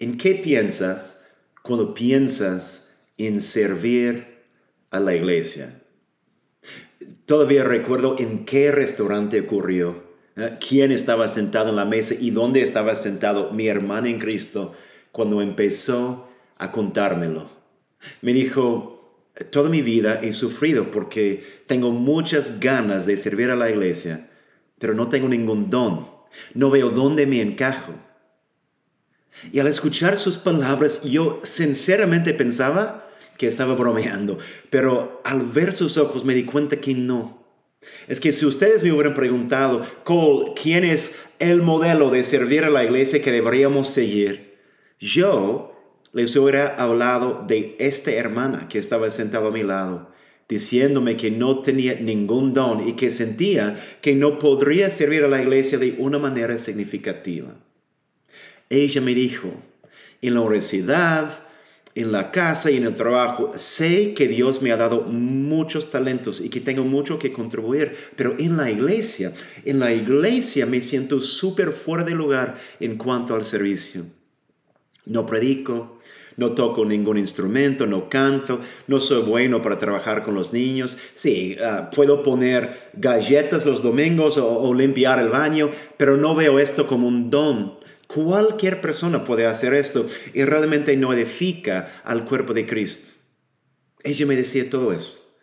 ¿En qué piensas cuando piensas en servir a la iglesia? Todavía recuerdo en qué restaurante ocurrió, ¿eh? quién estaba sentado en la mesa y dónde estaba sentado mi hermana en Cristo cuando empezó a contármelo. Me dijo, toda mi vida he sufrido porque tengo muchas ganas de servir a la iglesia, pero no tengo ningún don. No veo dónde me encajo. Y al escuchar sus palabras, yo sinceramente pensaba que estaba bromeando, pero al ver sus ojos me di cuenta que no. Es que si ustedes me hubieran preguntado, Cole, ¿quién es el modelo de servir a la iglesia que deberíamos seguir? Yo les hubiera hablado de esta hermana que estaba sentada a mi lado, diciéndome que no tenía ningún don y que sentía que no podría servir a la iglesia de una manera significativa. Ella me dijo, en la universidad, en la casa y en el trabajo, sé que Dios me ha dado muchos talentos y que tengo mucho que contribuir, pero en la iglesia, en la iglesia me siento súper fuera de lugar en cuanto al servicio. No predico, no toco ningún instrumento, no canto, no soy bueno para trabajar con los niños. Sí, ah, puedo poner galletas los domingos o limpiar el baño, pero no veo esto como un don Cualquier persona puede hacer esto y realmente no edifica al cuerpo de Cristo. Ella me decía todo eso.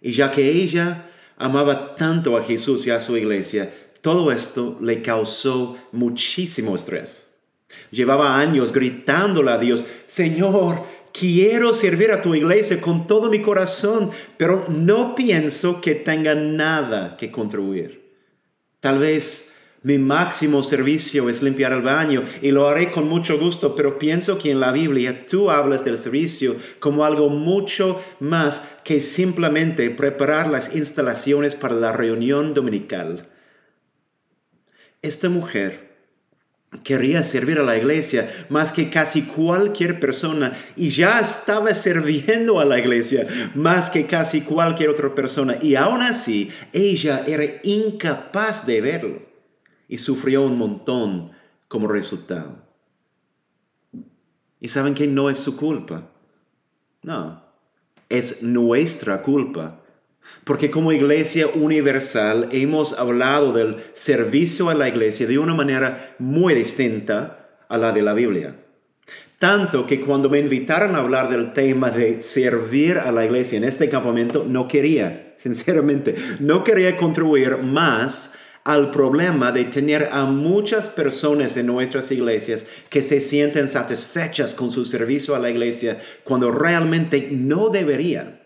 Y ya que ella amaba tanto a Jesús y a su iglesia, todo esto le causó muchísimo estrés. Llevaba años gritándole a Dios, Señor, quiero servir a tu iglesia con todo mi corazón, pero no pienso que tenga nada que contribuir. Tal vez mi máximo servicio es limpiar el baño y lo haré con mucho gusto, pero pienso que en la Biblia tú hablas del servicio como algo mucho más que simplemente preparar las instalaciones para la reunión dominical. Esta mujer quería servir a la iglesia más que casi cualquier persona y ya estaba sirviendo a la iglesia más que casi cualquier otra persona y aún así ella era incapaz de verlo y sufrió un montón como resultado. Y saben que no es su culpa. No, es nuestra culpa. Porque como iglesia universal hemos hablado del servicio a la iglesia de una manera muy distinta a la de la Biblia. Tanto que cuando me invitaron a hablar del tema de servir a la iglesia en este campamento, no quería, sinceramente, no quería contribuir más al problema de tener a muchas personas en nuestras iglesias que se sienten satisfechas con su servicio a la iglesia cuando realmente no deberían.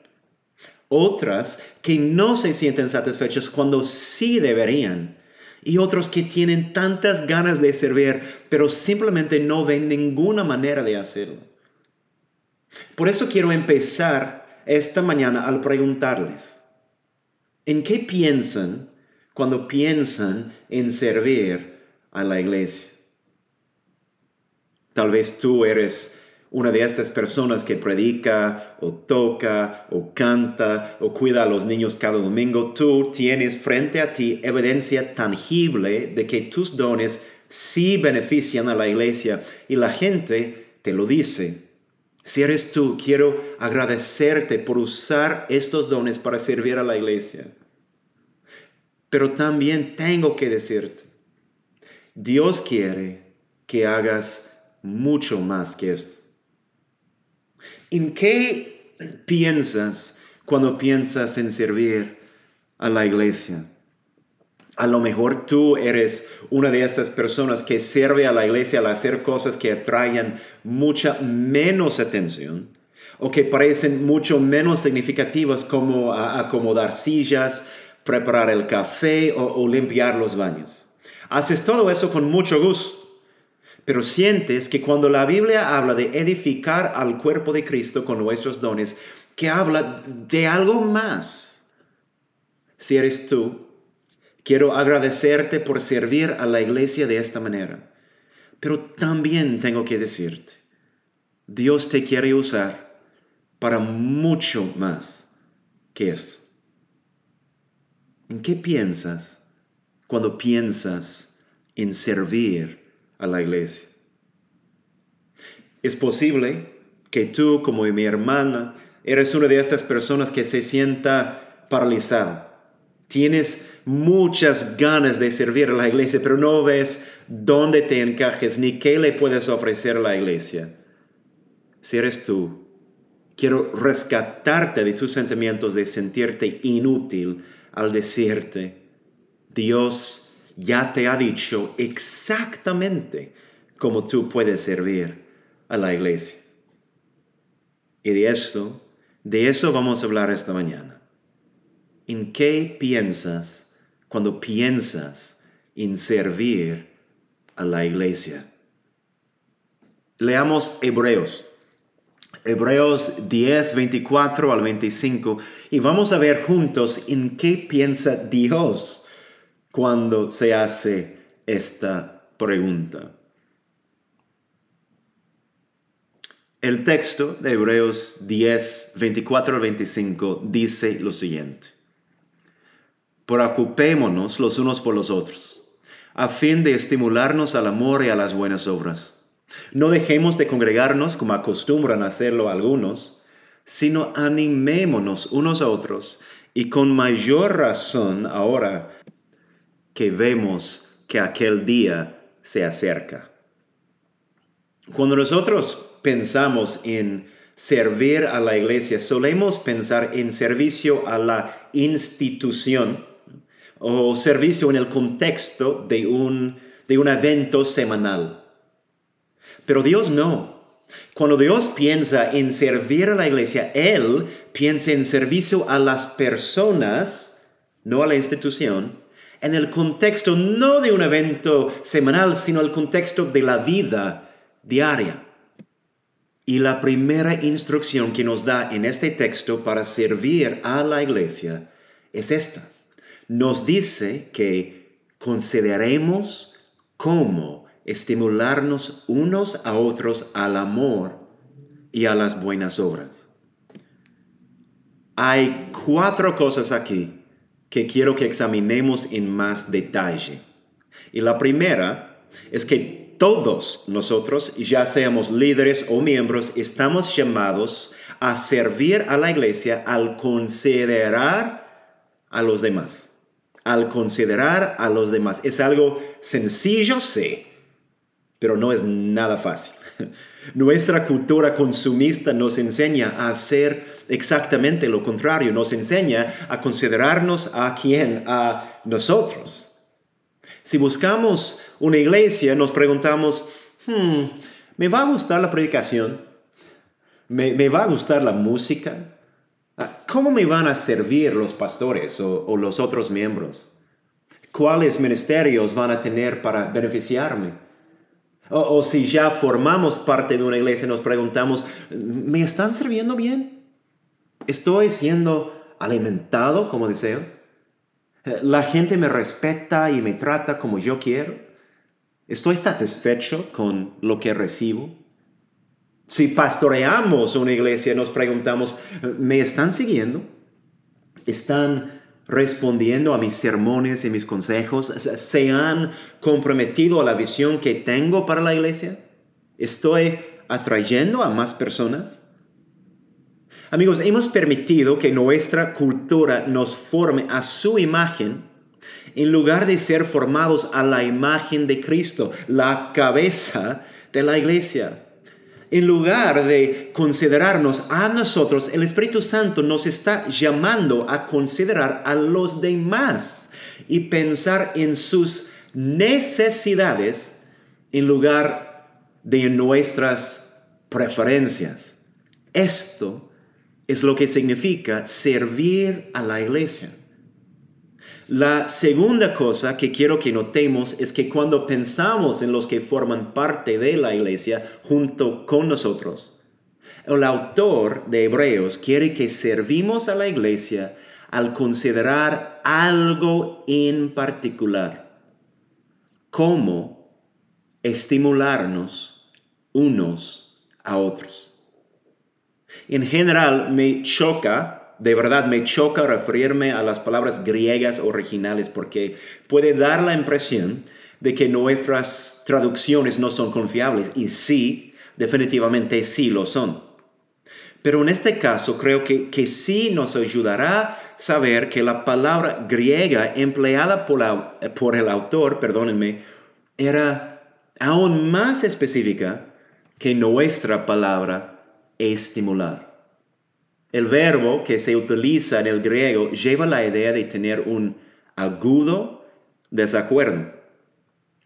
Otras que no se sienten satisfechas cuando sí deberían. Y otros que tienen tantas ganas de servir, pero simplemente no ven ninguna manera de hacerlo. Por eso quiero empezar esta mañana al preguntarles, ¿en qué piensan cuando piensan en servir a la iglesia. Tal vez tú eres una de estas personas que predica o toca o canta o cuida a los niños cada domingo. Tú tienes frente a ti evidencia tangible de que tus dones sí benefician a la iglesia y la gente te lo dice. Si eres tú, quiero agradecerte por usar estos dones para servir a la iglesia. Pero también tengo que decirte, Dios quiere que hagas mucho más que esto. ¿En qué piensas cuando piensas en servir a la iglesia? A lo mejor tú eres una de estas personas que sirve a la iglesia al hacer cosas que atraen mucha menos atención o que parecen mucho menos significativas como acomodar sillas, preparar el café o, limpiar los baños. Haces todo eso con mucho gusto, pero sientes que cuando la Biblia habla de edificar al cuerpo de Cristo con nuestros dones, que habla de algo más. Si eres tú, quiero agradecerte por servir a la iglesia de esta manera, pero también tengo que decirte, Dios te quiere usar para mucho más que esto. ¿En qué piensas cuando piensas en servir a la iglesia? Es posible que tú, como mi hermana, eres una de estas personas que se sienta paralizada. Tienes muchas ganas de servir a la iglesia, pero no ves dónde te encajes ni qué le puedes ofrecer a la iglesia. Si eres tú, quiero rescatarte de tus sentimientos de sentirte inútil al decirte, Dios ya te ha dicho exactamente cómo tú puedes servir a la iglesia. Y de esto, de eso vamos a hablar esta mañana. ¿En qué piensas cuando piensas en servir a la iglesia? Leamos Hebreos. Hebreos 10, 24 al 25 y vamos a ver juntos en qué piensa Dios cuando se hace esta pregunta. El texto de Hebreos 10, 24 al 25 dice lo siguiente. Preocupémonos los unos por los otros, a fin de estimularnos al amor y a las buenas obras. No dejemos de congregarnos como acostumbran hacerlo algunos, sino animémonos unos a otros y con mayor razón ahora que vemos que aquel día se acerca. Cuando nosotros pensamos en servir a la iglesia, solemos pensar en servicio a la institución o servicio en el contexto de un, de un evento semanal. Pero Dios no. Cuando Dios piensa en servir a la iglesia, Él piensa en servicio a las personas, no a la institución, en el contexto no de un evento semanal, sino el contexto de la vida diaria. Y la primera instrucción que nos da en este texto para servir a la iglesia es esta. Nos dice que consideremos cómo estimularnos unos a otros al amor y a las buenas obras. Hay cuatro cosas aquí que quiero que examinemos en más detalle. Y la primera es que todos nosotros, ya seamos líderes o miembros, estamos llamados a servir a la iglesia al considerar a los demás. Al considerar a los demás. Es algo sencillo, sí, pero no es nada fácil. Nuestra cultura consumista nos enseña a hacer exactamente lo contrario, nos enseña a considerarnos a quién, a nosotros. Si buscamos una iglesia, nos preguntamos, hmm, ¿me va a gustar la predicación? ¿Me, va a gustar la música? Ah, ¿Cómo me van a servir los pastores o, o los otros miembros? ¿Cuáles ministerios van a tener para beneficiarme? O, si ya formamos parte de una iglesia, nos preguntamos, ¿me están sirviendo bien? ¿Estoy siendo alimentado como deseo? ¿La gente me respeta y me trata como yo quiero? ¿Estoy satisfecho con lo que recibo? Si pastoreamos una iglesia, nos preguntamos, ¿me están siguiendo? ¿Están respondiendo a mis sermones y mis consejos? ¿Se han comprometido a la visión que tengo para la iglesia? ¿Estoy atrayendo a más personas? Amigos, hemos permitido que nuestra cultura nos forme a su imagen en lugar de ser formados a la imagen de Cristo, la cabeza de la iglesia. En lugar de considerarnos a nosotros, el Espíritu Santo nos está llamando a considerar a los demás y pensar en sus necesidades en lugar de nuestras preferencias. Esto es lo que significa servir a la iglesia. La segunda cosa que quiero que notemos es que cuando pensamos en los que forman parte de la iglesia junto con nosotros, el autor de Hebreos quiere que servimos a la iglesia al considerar algo en particular, como estimularnos unos a otros. En general me choca de verdad me choca referirme a las palabras griegas originales porque puede dar la impresión de que nuestras traducciones no son confiables. Y sí, definitivamente sí lo son. Pero en este caso creo que, que sí nos ayudará saber que la palabra griega empleada por, por el autor, perdónenme, era aún más específica que nuestra palabra estimular. El verbo que se utiliza en el griego lleva la idea de tener un agudo desacuerdo.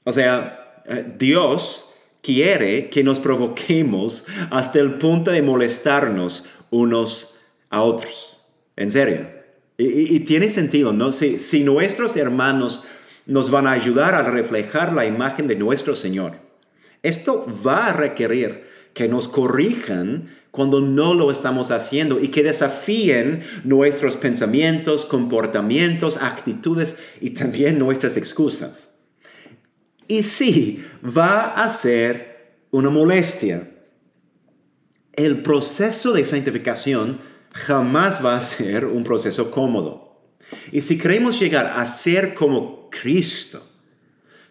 O sea, eh, Dios quiere que nos provoquemos hasta el punto de molestarnos unos a otros. En serio. Y, tiene sentido, ¿no? Si, si nuestros hermanos nos van a ayudar a reflejar la imagen de nuestro Señor, esto va a requerir que nos corrijan cuando no lo estamos haciendo y que desafíen nuestros pensamientos, comportamientos, actitudes y también nuestras excusas. Y sí, va a ser una molestia. El proceso de santificación jamás va a ser un proceso cómodo. Y si queremos llegar a ser como Cristo,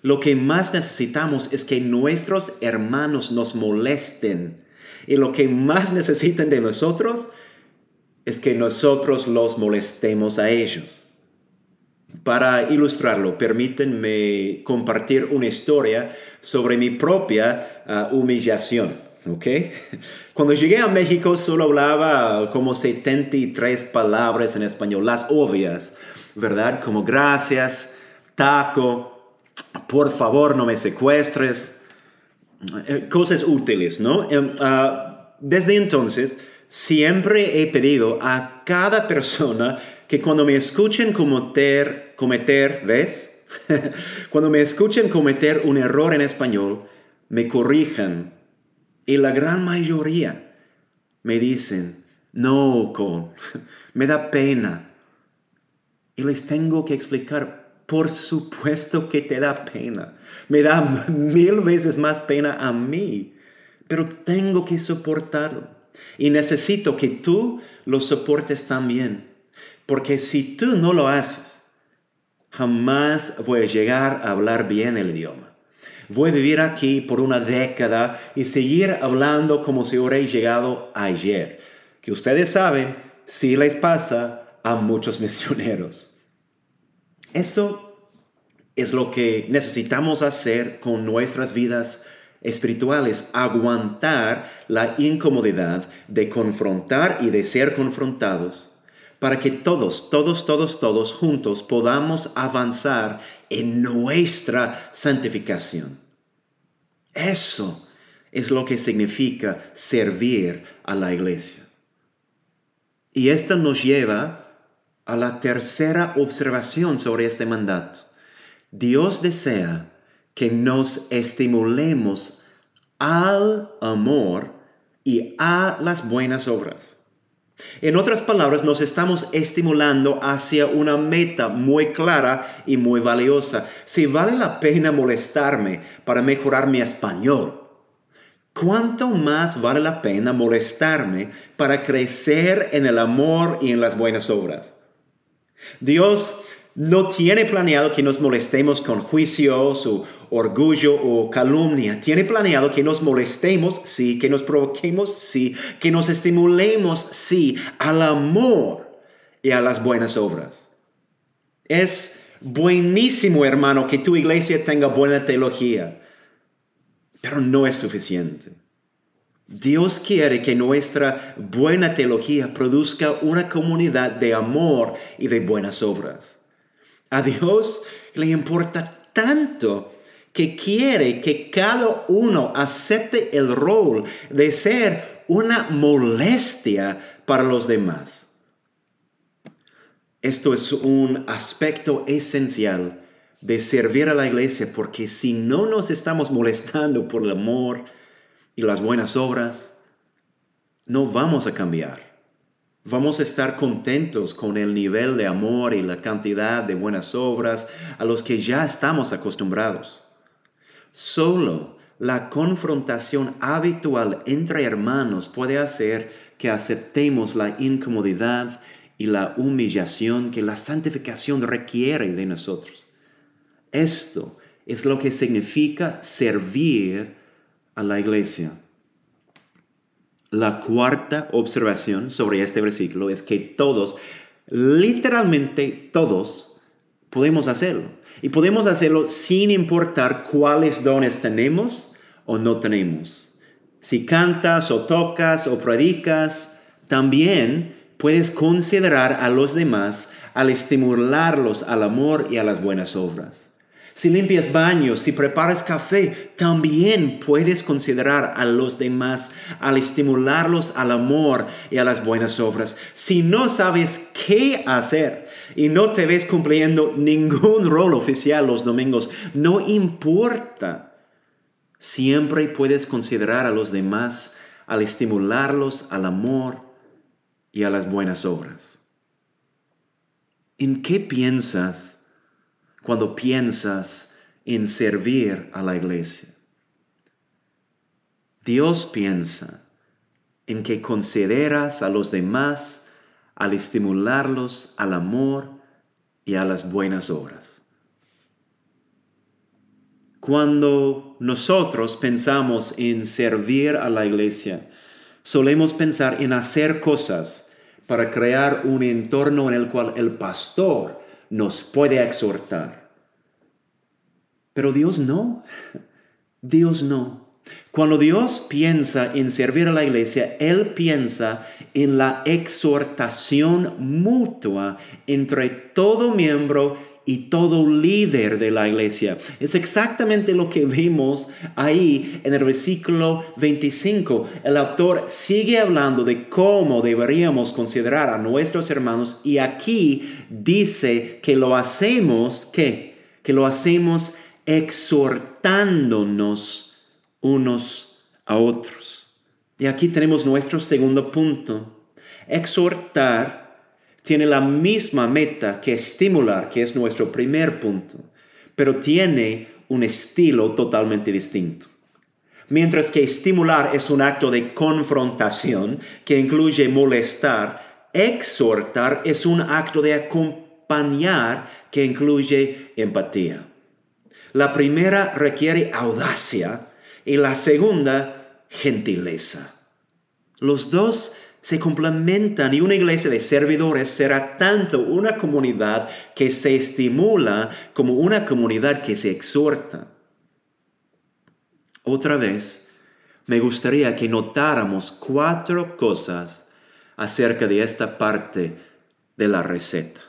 lo que más necesitamos es que nuestros hermanos nos molesten. Y lo que más necesitan de nosotros es que nosotros los molestemos a ellos. Para ilustrarlo, permítanme compartir una historia sobre mi propia ah, humillación. ¿okay? Cuando llegué a México solo hablaba como 73 palabras en español, las obvias, ¿verdad? Como gracias, taco, por favor no me secuestres, eh, cosas útiles, ¿no? Em, ah, desde entonces, siempre he pedido a cada persona que cuando me escuchen cometer, cometer ¿ves? cuando me escuchen cometer un error en español, me corrijan. Y la gran mayoría me dicen, no, con, me da pena. Y les tengo que explicar por supuesto que te da pena. Me da mil veces más pena a mí. Pero tengo que soportarlo. Y necesito que tú lo soportes también. Porque si tú no lo haces, jamás voy a llegar a hablar bien el idioma. Voy a vivir aquí por una década y seguir hablando como si hubiera llegado ayer. Que ustedes saben, si les pasa a muchos misioneros. Esto es lo que necesitamos hacer con nuestras vidas espirituales, aguantar la incomodidad de confrontar y de ser confrontados para que todos, todos, todos, todos juntos podamos avanzar en nuestra santificación. Eso es lo que significa servir a la iglesia. Y esto nos lleva a la tercera observación sobre este mandato. Dios desea que nos estimulemos al amor y a las buenas obras. En otras palabras, nos estamos estimulando hacia una meta muy clara y muy valiosa. Si vale la pena molestarme para mejorar mi español, ¿cuánto más vale la pena molestarme para crecer en el amor y en las buenas obras? Dios no tiene planeado que nos molestemos con juicios o orgullo o calumnia. Tiene planeado que nos molestemos, sí, que nos provoquemos, sí, que nos estimulemos, sí, al amor y a las buenas obras. Es buenísimo, hermano, que tu iglesia tenga buena teología, pero no es suficiente. Dios quiere que nuestra buena teología produzca una comunidad de amor y de buenas obras. A Dios le importa tanto que quiere que cada uno acepte el rol de ser una molestia para los demás. Esto es un aspecto esencial de servir a la iglesia porque si no nos estamos molestando por el amor y las buenas obras, no vamos a cambiar. Vamos a estar contentos con el nivel de amor y la cantidad de buenas obras a los que ya estamos acostumbrados. Solo la confrontación habitual entre hermanos puede hacer que aceptemos la incomodidad y la humillación que la santificación requiere de nosotros. Esto es lo que significa servir a la iglesia. La cuarta observación sobre este versículo es que todos, literalmente todos, podemos hacerlo. Y podemos hacerlo sin importar cuáles dones tenemos o no tenemos. Si cantas o tocas o predicas, también puedes considerar a los demás al estimularlos al amor y a las buenas obras. Si limpias baños, si preparas café, también puedes considerar a los demás al estimularlos al amor y a las buenas obras. Si no sabes qué hacer y no te ves cumpliendo ningún rol oficial los domingos, no importa. Siempre puedes considerar a los demás al estimularlos al amor y a las buenas obras. ¿En qué piensas? Cuando piensas en servir a la iglesia. Dios piensa en que consideras a los demás al estimularlos al amor y a las buenas obras. Cuando nosotros pensamos en servir a la iglesia, solemos pensar en hacer cosas para crear un entorno en el cual el pastor nos puede exhortar. Pero Dios no. Dios no. Cuando Dios piensa en servir a la iglesia, Él piensa en la exhortación mutua entre todo miembro y todo líder de la iglesia. Es exactamente lo que vimos ahí en el versículo 25. El autor sigue hablando de cómo deberíamos considerar a nuestros hermanos y aquí dice que lo hacemos, ¿qué? Que lo hacemos exhortándonos unos a otros. Y aquí tenemos nuestro segundo punto. Exhortar tiene la misma meta que estimular, que es nuestro primer punto, pero tiene un estilo totalmente distinto. Mientras que estimular es un acto de confrontación que incluye molestar, exhortar es un acto de acompañar que incluye empatía. La primera requiere audacia y la segunda gentileza. Los dos se complementan y una iglesia de servidores será tanto una comunidad que se estimula como una comunidad que se exhorta. Otra vez, me gustaría que notáramos cuatro cosas acerca de esta parte de la receta.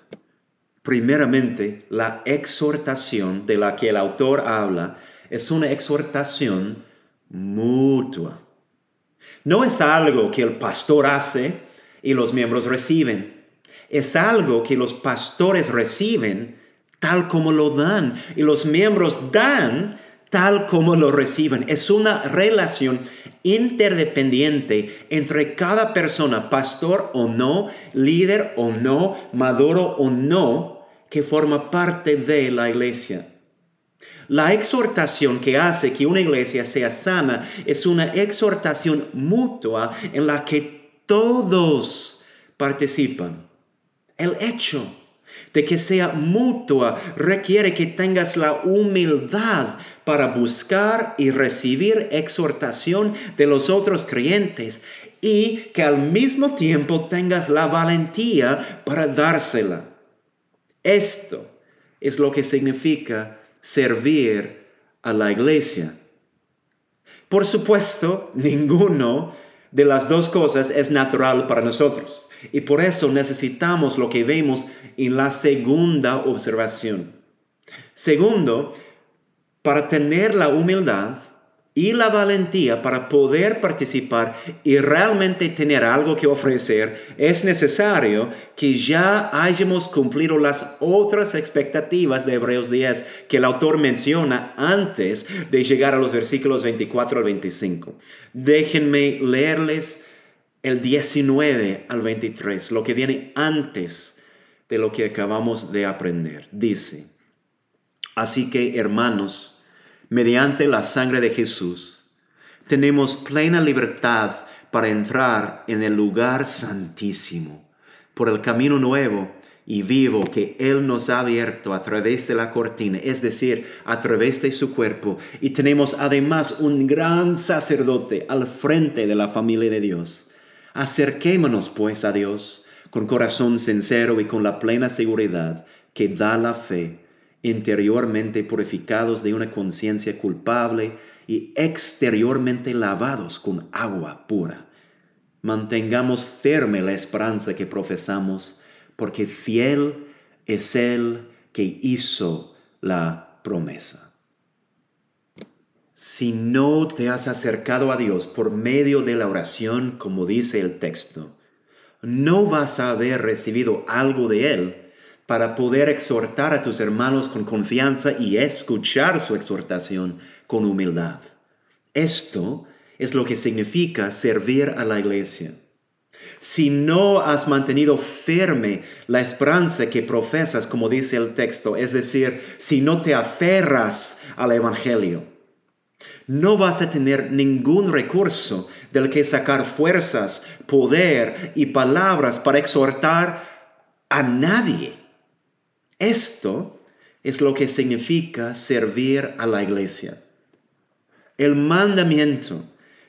Primeramente, la exhortación de la que el autor habla es una exhortación mutua. No es algo que el pastor hace y los miembros reciben. Es algo que los pastores reciben tal como lo dan y los miembros dan tal como lo reciben. Es una relación interdependiente entre cada persona, pastor o no, líder o no, maduro o no, que forma parte de la iglesia. La exhortación que hace que una iglesia sea sana es una exhortación mutua en la que todos participan. El hecho de que sea mutua requiere que tengas la humildad para buscar y recibir exhortación de los otros creyentes y que al mismo tiempo tengas la valentía para dársela. Esto es lo que significa servir a la iglesia. Por supuesto, ninguno de las dos cosas es natural para nosotros. Y por eso necesitamos lo que vemos en la segunda observación. Segundo, para tener la humildad y la valentía para poder participar y realmente tener algo que ofrecer, es necesario que ya hayamos cumplido las otras expectativas de Hebreos 10 que el autor menciona antes de llegar a los versículos 24 al 25. Déjenme leerles el 19 al 23, lo que viene antes de lo que acabamos de aprender. Dice, así que hermanos, mediante la sangre de Jesús, tenemos plena libertad para entrar en el lugar santísimo por el camino nuevo y vivo que Él nos ha abierto a través de la cortina, es decir, a través de su cuerpo. Y tenemos además un gran sacerdote al frente de la familia de Dios. Acerquémonos pues a Dios con corazón sincero y con la plena seguridad que da la fe, interiormente purificados de una conciencia culpable y exteriormente lavados con agua pura. Mantengamos firme la esperanza que profesamos, porque fiel es el que hizo la promesa. Si no te has acercado a Dios por medio de la oración, como dice el texto, no vas a haber recibido algo de Él para poder exhortar a tus hermanos con confianza y escuchar su exhortación con humildad. Esto es lo que significa servir a la iglesia. Si no has mantenido firme la esperanza que profesas, como dice el texto, es decir, si no te aferras al Evangelio, no vas a tener ningún recurso del que sacar fuerzas, poder y palabras para exhortar a nadie. Esto es lo que significa servir a la iglesia. El mandamiento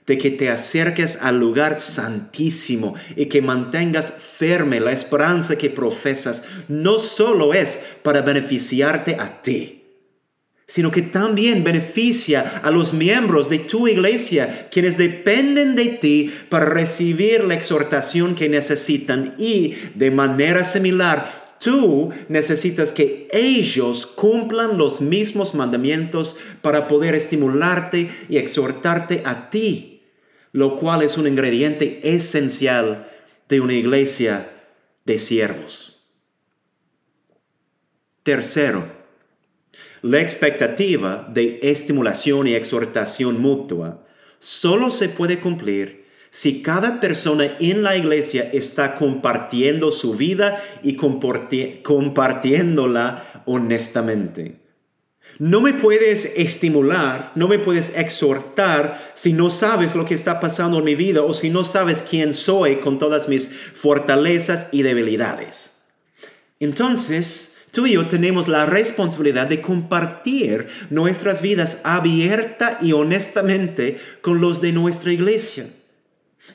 de que te acerques al lugar santísimo y que mantengas firme la esperanza que profesas, no solo es para beneficiarte a ti, sino que también beneficia a los miembros de tu iglesia, quienes dependen de ti para recibir la exhortación que necesitan y de manera similar Tú necesitas que ellos cumplan los mismos mandamientos para poder estimularte y exhortarte a ti lo cual es un ingrediente esencial de una iglesia de siervos. Tercero, la expectativa de estimulación y exhortación mutua solo se puede cumplir si cada persona en la iglesia está compartiendo su vida y compartiéndola honestamente. No me puedes estimular, no me puedes exhortar si no sabes lo que está pasando en mi vida o si no sabes quién soy con todas mis fortalezas y debilidades. Entonces, tú y yo tenemos la responsabilidad de compartir nuestras vidas abierta y honestamente con los de nuestra iglesia.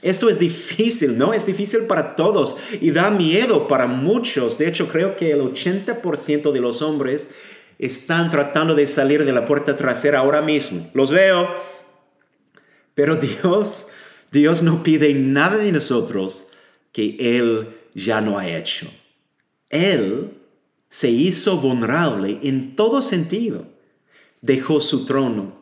Esto es difícil, ¿no? Es difícil para todos y da miedo para muchos. De hecho, creo que el 80% de los hombres están tratando de salir de la puerta trasera ahora mismo. Los veo. Pero Dios, Dios no pide nada de nosotros que Él ya no ha hecho. Él se hizo vulnerable en todo sentido. Dejó su trono.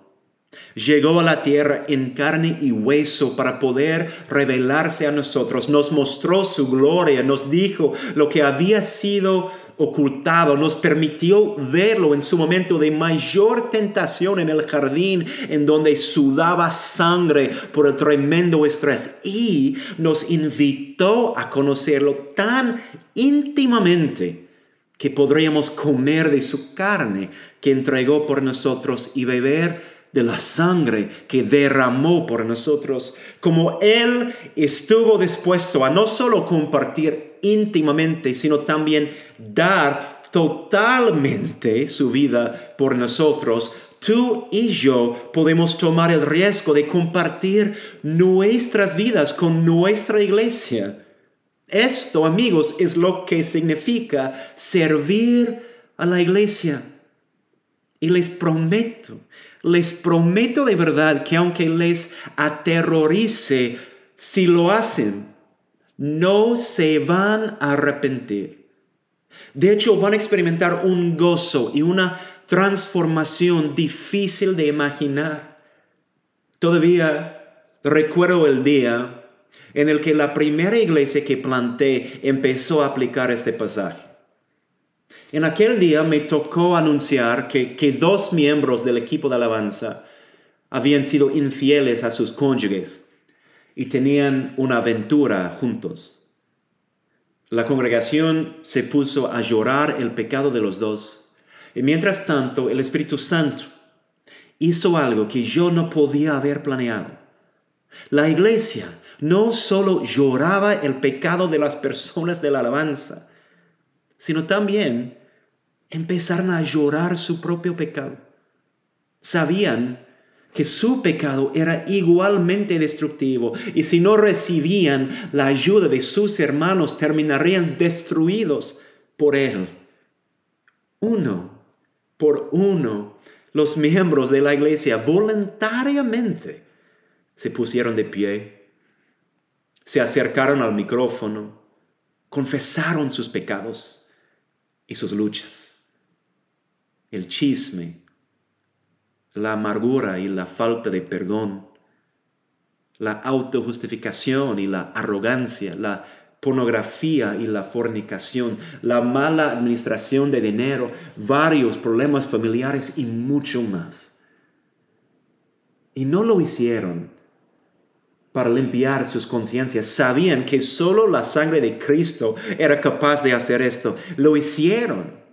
Llegó a la tierra en carne y hueso para poder revelarse a nosotros. Nos mostró su gloria, nos dijo lo que había sido ocultado, nos permitió verlo en su momento de mayor tentación en el jardín, en donde sudaba sangre por el tremendo estrés, y nos invitó a conocerlo tan íntimamente que podríamos comer de su carne que entregó por nosotros y beber de la sangre que derramó por nosotros, como Él estuvo dispuesto a no solo compartir íntimamente, sino también dar totalmente su vida por nosotros, tú y yo podemos tomar el riesgo de compartir nuestras vidas con nuestra iglesia. Esto, amigos, es lo que significa servir a la iglesia. Y les prometo les prometo de verdad que aunque les aterrorice si lo hacen, no se van a arrepentir. De hecho, van a experimentar un gozo y una transformación difícil de imaginar. Todavía recuerdo el día en el que la primera iglesia que planté empezó a aplicar este pasaje. En aquel día me tocó anunciar que, que dos miembros del equipo de alabanza habían sido infieles a sus cónyuges y tenían una aventura juntos. La congregación se puso a llorar el pecado de los dos. Y mientras tanto, el Espíritu Santo hizo algo que yo no podía haber planeado. La iglesia no solo lloraba el pecado de las personas de la alabanza, sino también empezaron a llorar su propio pecado. Sabían que su pecado era igualmente destructivo y si no recibían la ayuda de sus hermanos terminarían destruidos por él. Uno por uno, los miembros de la iglesia voluntariamente se pusieron de pie, se acercaron al micrófono, confesaron sus pecados y sus luchas. El chisme, la amargura y la falta de perdón, la autojustificación y la arrogancia, la pornografía y la fornicación, la mala administración de dinero, varios problemas familiares y mucho más. Y no lo hicieron para limpiar sus conciencias. Sabían que solo la sangre de Cristo era capaz de hacer esto. Lo hicieron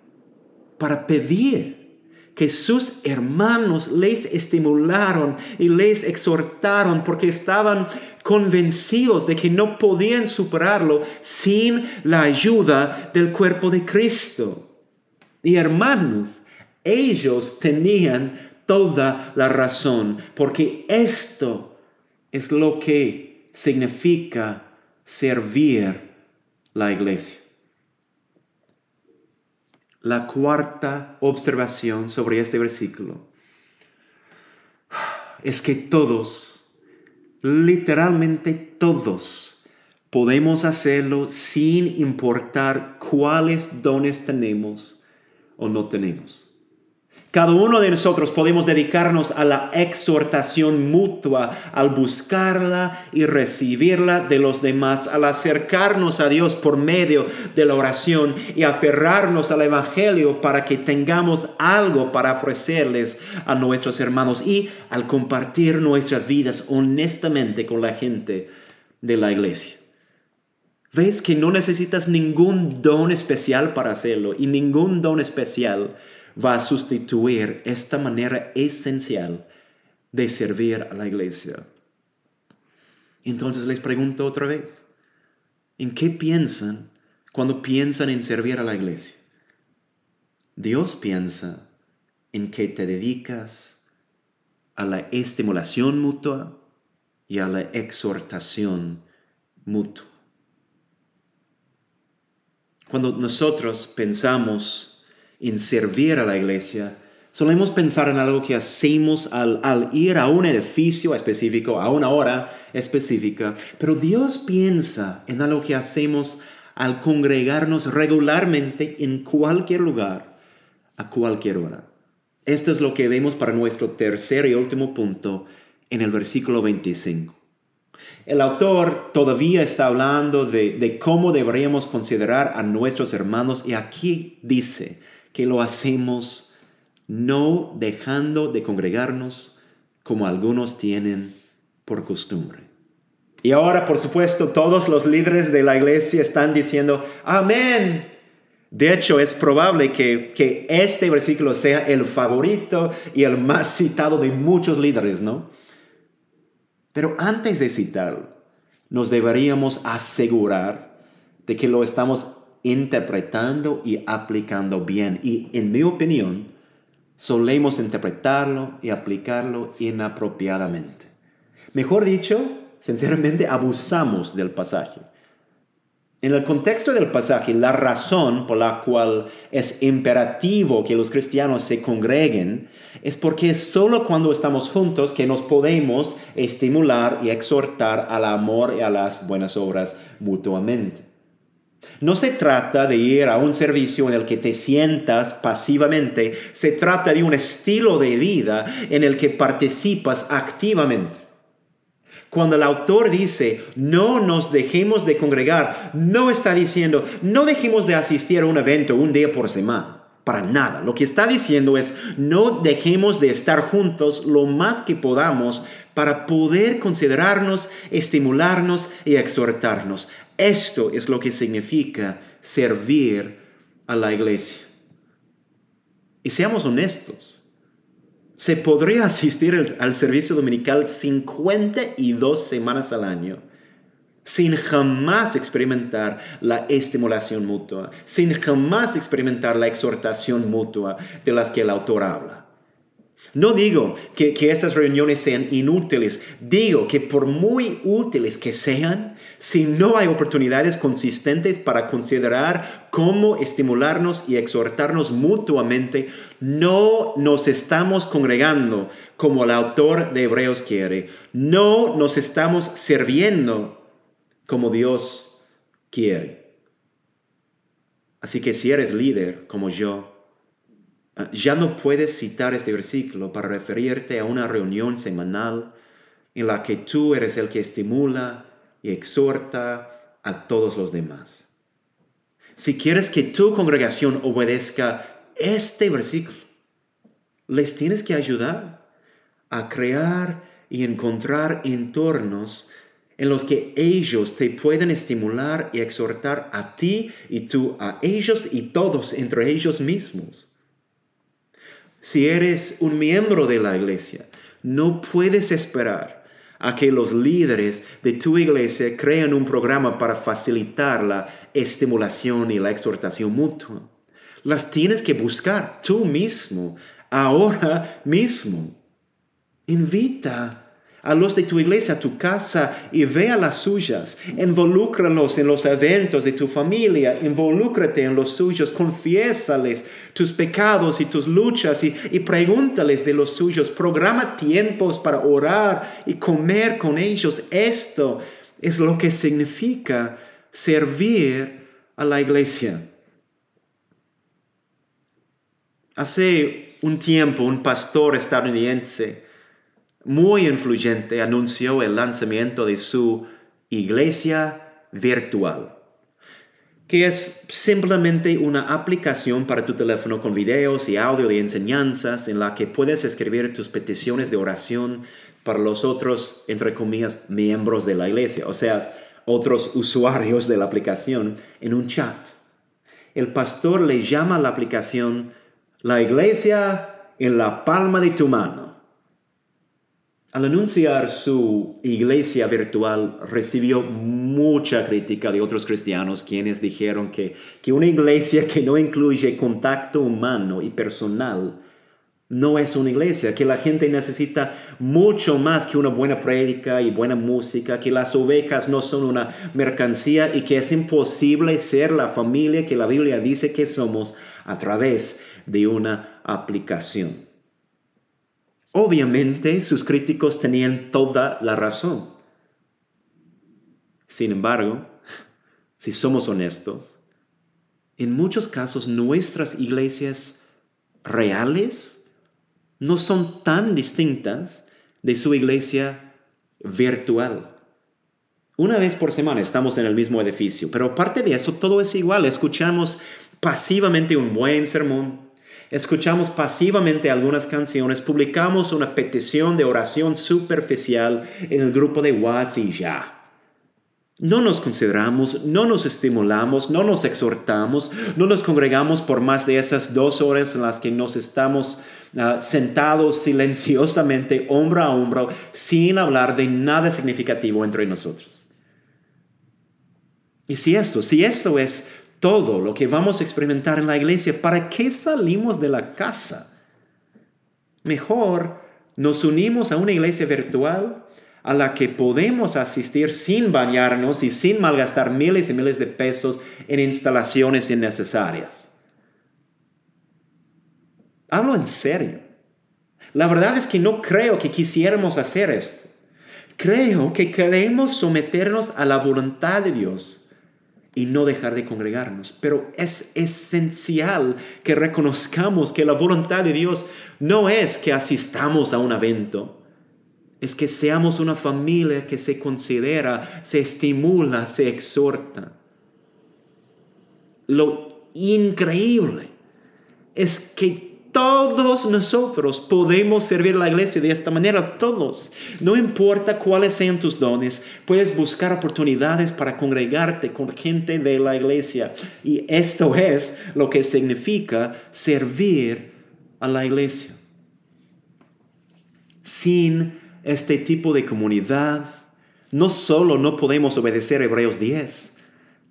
para pedir que sus hermanos les estimularon y les exhortaron porque estaban convencidos de que no podían superarlo sin la ayuda del cuerpo de Cristo. Y hermanos, ellos tenían toda la razón porque esto es lo que significa servir la iglesia. La cuarta observación sobre este versículo es que todos, literalmente todos, podemos hacerlo sin importar cuáles dones tenemos o no tenemos. Cada uno de nosotros podemos dedicarnos a la exhortación mutua, al buscarla y recibirla de los demás, al acercarnos a Dios por medio de la oración y aferrarnos al Evangelio para que tengamos algo para ofrecerles a nuestros hermanos y al compartir nuestras vidas honestamente con la gente de la iglesia. Ves que no necesitas ningún don especial para hacerlo y ningún don especial va a sustituir esta manera esencial de servir a la iglesia. Entonces les pregunto otra vez, ¿en qué piensan cuando piensan en servir a la iglesia? Dios piensa en que te dedicas a la estimulación mutua y a la exhortación mutua. Cuando nosotros pensamos en servir a la iglesia, solemos pensar en algo que hacemos al, al, ir a un edificio específico, a una hora específica, pero Dios piensa en algo que hacemos al congregarnos regularmente en cualquier lugar, a cualquier hora. Esto es lo que vemos para nuestro tercer y último punto en el versículo 25. El autor todavía está hablando de, de cómo deberíamos considerar a nuestros hermanos y aquí dice, que lo hacemos no dejando de congregarnos como algunos tienen por costumbre. Y ahora, por supuesto, todos los líderes de la iglesia están diciendo, amén. De hecho, es probable que, que este versículo sea el favorito y el más citado de muchos líderes, ¿no? Pero antes de citarlo, nos deberíamos asegurar de que lo estamos interpretando y aplicando bien. Y en mi opinión, solemos interpretarlo y aplicarlo inapropiadamente. Mejor dicho, sinceramente, abusamos del pasaje. En el contexto del pasaje, la razón por la cual es imperativo que los cristianos se congreguen es porque es solo cuando estamos juntos que nos podemos estimular y exhortar al amor y a las buenas obras mutuamente. No se trata de ir a un servicio en el que te sientas pasivamente, se trata de un estilo de vida en el que participas activamente. Cuando el autor dice, no nos dejemos de congregar, no está diciendo, no dejemos de asistir a un evento un día por semana. Para nada. Lo que está diciendo es, no dejemos de estar juntos lo más que podamos para poder considerarnos, estimularnos y exhortarnos. Esto es lo que significa servir a la iglesia. Y seamos honestos, se podría asistir al servicio dominical 52 semanas al año sin jamás experimentar la estimulación mutua, sin jamás experimentar la exhortación mutua de las que el autor habla. No digo que, estas reuniones sean inútiles, digo que por muy útiles que sean, si no hay oportunidades consistentes para considerar cómo estimularnos y exhortarnos mutuamente, no nos estamos congregando como el autor de Hebreos quiere, no nos estamos sirviendo como Dios quiere. Así que si eres líder como yo, ah, ya no puedes citar este versículo para referirte a una reunión semanal en la que tú eres el que estimula y exhorta a todos los demás. Si quieres que tu congregación obedezca este versículo, les tienes que ayudar a crear y encontrar entornos en los que ellos te pueden estimular y exhortar a ti y tú a ellos y todos entre ellos mismos. Si eres un miembro de la iglesia, no puedes esperar a que los líderes de tu iglesia creen un programa para facilitar la estimulación y la exhortación mutua. Las tienes que buscar tú mismo, ahora mismo. Invita a los de tu iglesia, a tu casa y ve a las suyas. Involúcralos en los eventos de tu familia, involúcrate en los suyos, confiésales tus pecados y tus luchas y, y pregúntales de los suyos. Programa tiempos para orar y comer con ellos. Esto es lo que significa servir a la iglesia. Hace un tiempo un pastor estadounidense muy influyente anunció el lanzamiento de su iglesia virtual, que es simplemente una aplicación para tu teléfono con videos y audio de enseñanzas en la que puedes escribir tus peticiones de oración para los otros, entre comillas, miembros de la iglesia, o sea, otros usuarios de la aplicación en un chat. El pastor le llama a la aplicación la iglesia en la palma de tu mano al anunciar su iglesia virtual, recibió mucha crítica de otros cristianos quienes dijeron que, que una iglesia que no incluye contacto humano y personal no es una iglesia, que la gente necesita mucho más que una buena prédica y buena música, que las ovejas no son una mercancía y que es imposible ser la familia que la Biblia dice que somos a través de una aplicación. Obviamente sus críticos tenían toda la razón. Sin embargo, si somos honestos, en muchos casos nuestras iglesias reales no son tan distintas de su iglesia virtual. Una vez por semana estamos en el mismo edificio, pero aparte de eso todo es igual. Escuchamos pasivamente un buen sermón, escuchamos pasivamente algunas canciones, publicamos una petición de oración superficial en el grupo de WhatsApp y ya. No nos consideramos, no nos estimulamos, no nos exhortamos, no nos congregamos por más de esas dos horas en las que nos estamos ah, sentados silenciosamente, hombro a hombro, sin hablar de nada significativo entre nosotros. Y si eso, si eso es todo lo que vamos a experimentar en la iglesia, ¿para qué salimos de la casa? Mejor nos unimos a una iglesia virtual a la que podemos asistir sin bañarnos y sin malgastar miles y miles de pesos en instalaciones innecesarias. Hablo en serio. La verdad es que no creo que quisiéramos hacer esto. Creo que queremos someternos a la voluntad de Dios y no dejar de congregarnos. Pero es esencial que reconozcamos que la voluntad de Dios no es que asistamos a un evento, es que seamos una familia que se considera, se estimula, se exhorta. Lo increíble es que todos nosotros podemos servir a la iglesia de esta manera, todos. No importa cuáles sean tus dones, puedes buscar oportunidades para congregarte con gente de la iglesia. Y esto es lo que significa servir a la iglesia. Sin este tipo de comunidad, no solo no podemos obedecer Hebreos 10,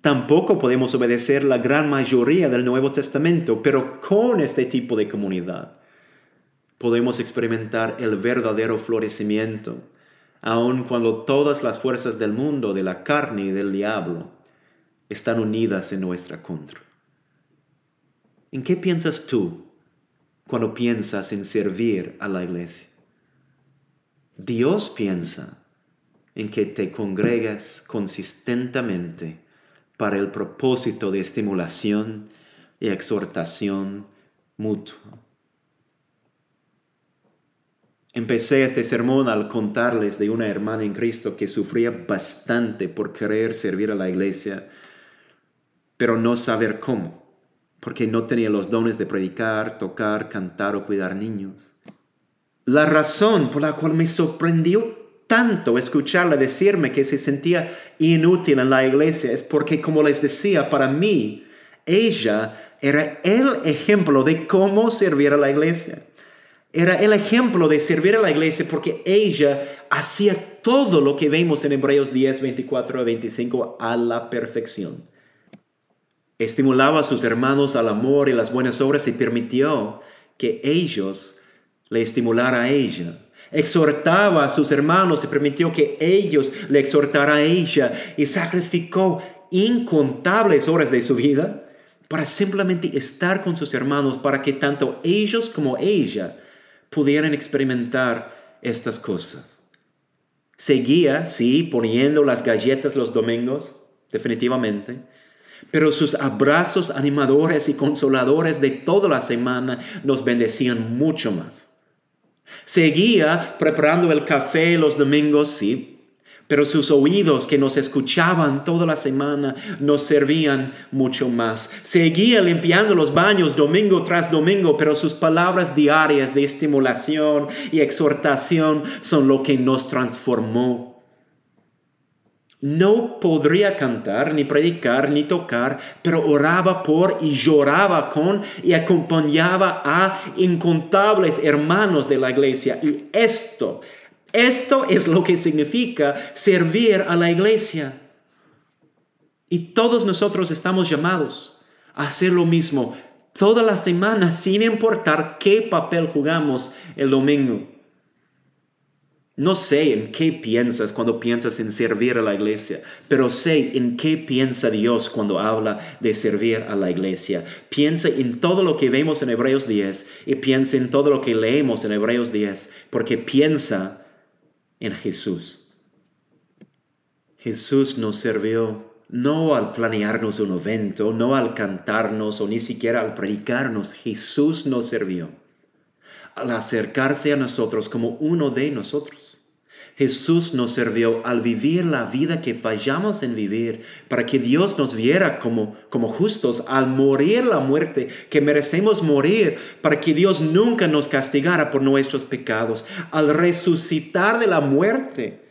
tampoco podemos obedecer la gran mayoría del Nuevo Testamento, pero con este tipo de comunidad podemos experimentar el verdadero florecimiento, aun cuando todas las fuerzas del mundo, de la carne y del diablo, están unidas en nuestra contra. ¿En qué piensas tú cuando piensas en servir a la iglesia? Dios piensa en que te congregas consistentemente para el propósito de estimulación y exhortación mutua. Empecé este sermón al contarles de una hermana en Cristo que sufría bastante por querer servir a la iglesia, pero no saber cómo, porque no tenía los dones de predicar, tocar, cantar o cuidar niños. La razón por la cual me sorprendió tanto escucharla decirme que se sentía inútil en la iglesia es porque, como les decía, para mí, ella era el ejemplo de cómo servir a la iglesia. Era el ejemplo de servir a la iglesia porque ella hacía todo lo que vemos en Hebreos 10, 24 a 25 a la perfección. Estimulaba a sus hermanos al amor y las buenas obras y permitió que ellos le estimularan a ella exhortaba a sus hermanos y permitió que ellos le exhortaran a ella y sacrificó incontables horas de su vida para simplemente estar con sus hermanos, para que tanto ellos como ella pudieran experimentar estas cosas. Seguía, sí, poniendo las galletas los domingos, definitivamente, pero sus abrazos animadores y consoladores de toda la semana nos bendecían mucho más. Seguía preparando el café los domingos, sí, pero sus oídos que nos escuchaban toda la semana nos servían mucho más. Seguía limpiando los baños domingo tras domingo, pero sus palabras diarias de estimulación y exhortación son lo que nos transformó no podría cantar, ni predicar, ni tocar, pero oraba por y lloraba con y acompañaba a incontables hermanos de la iglesia. Y esto, esto es lo que significa servir a la iglesia. Y todos nosotros estamos llamados a hacer lo mismo toda la semana sin importar qué papel jugamos el domingo. No sé en qué piensas cuando piensas en servir a la iglesia, pero sé en qué piensa Dios cuando habla de servir a la iglesia. Piensa en todo lo que vemos en Hebreos 10 y piensa en todo lo que leemos en Hebreos 10, porque piensa en Jesús. Jesús nos sirvió no al planearnos un evento, no al cantarnos o ni siquiera al predicarnos. Jesús nos sirvió al acercarse a nosotros como uno de nosotros. Jesús nos sirvió al vivir la vida que fallamos en vivir, para que Dios nos viera como, como justos, al morir la muerte que merecemos morir, para que Dios nunca nos castigara por nuestros pecados, al resucitar de la muerte,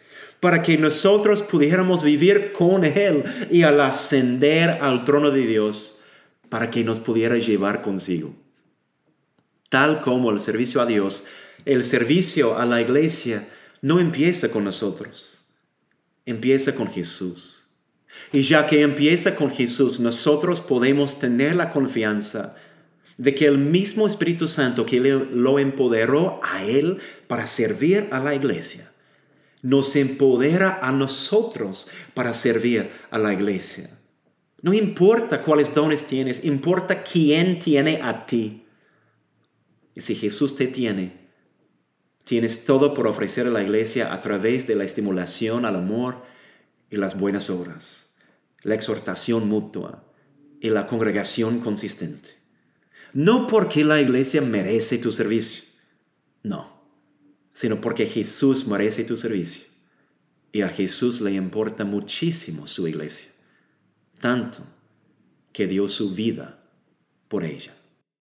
para que nosotros pudiéramos vivir con Él y al ascender al trono de Dios, para que nos pudiera llevar consigo. Tal como el servicio a Dios, el servicio a la iglesia no empieza con nosotros, empieza con Jesús. Y ya que empieza con Jesús, nosotros podemos tener la confianza de que el mismo Espíritu Santo que lo empoderó a Él para servir a la iglesia, nos empodera a nosotros para servir a la iglesia. No importa cuáles dones tienes, importa quién tiene a ti. Y si Jesús te tiene, tienes todo por ofrecer a la iglesia a través de la estimulación al amor y las buenas obras, la exhortación mutua y la congregación consistente. No porque la iglesia merece tu servicio, no, sino porque Jesús merece tu servicio. Y a Jesús le importa muchísimo su iglesia, tanto que dio su vida por ella.